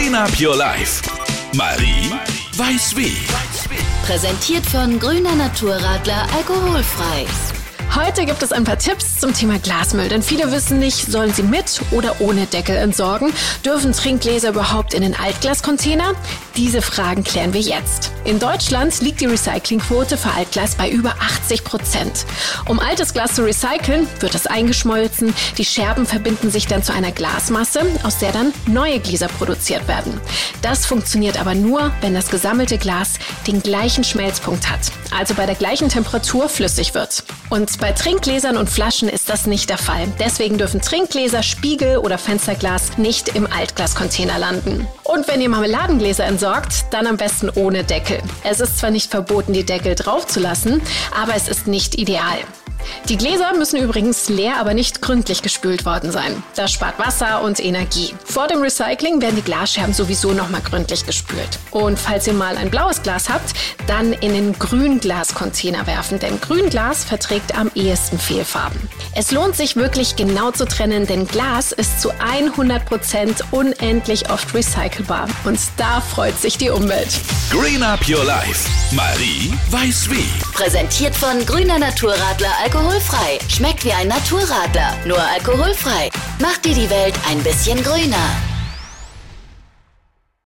Green Up Your Life. Marie weiß wie. Präsentiert von Grüner Naturradler alkoholfrei. Heute gibt es ein paar Tipps zum Thema Glasmüll, denn viele wissen nicht, sollen sie mit oder ohne Deckel entsorgen? Dürfen Trinkgläser überhaupt in den Altglascontainer? Diese Fragen klären wir jetzt. In Deutschland liegt die Recyclingquote für Altglas bei über 80 Prozent. Um altes Glas zu recyceln, wird es eingeschmolzen. Die Scherben verbinden sich dann zu einer Glasmasse, aus der dann neue Gläser produziert werden. Das funktioniert aber nur, wenn das gesammelte Glas den gleichen Schmelzpunkt hat, also bei der gleichen Temperatur flüssig wird. Und bei Trinkgläsern und Flaschen ist das nicht der Fall. Deswegen dürfen Trinkgläser, Spiegel oder Fensterglas nicht im Altglascontainer landen. Und wenn ihr Marmeladengläser entsorgt, dann am besten ohne Deckel. Es ist zwar nicht verboten, die Deckel draufzulassen, aber es ist nicht ideal. Die Gläser müssen übrigens leer, aber nicht gründlich gespült worden sein. Das spart Wasser und Energie. Vor dem Recycling werden die Glasscherben sowieso nochmal gründlich gespült. Und falls ihr mal ein blaues Glas habt, dann in den Grünglascontainer werfen, denn Grünglas verträgt am ehesten Fehlfarben. Es lohnt sich wirklich genau zu trennen, denn Glas ist zu 100% unendlich oft recycelbar. Und da freut sich die Umwelt. Green Up Your Life. Marie weiß wie. Präsentiert von Grüner Naturradler alkoholfrei. Schmeckt wie ein Naturradler, nur alkoholfrei. Macht dir die Welt ein bisschen grüner.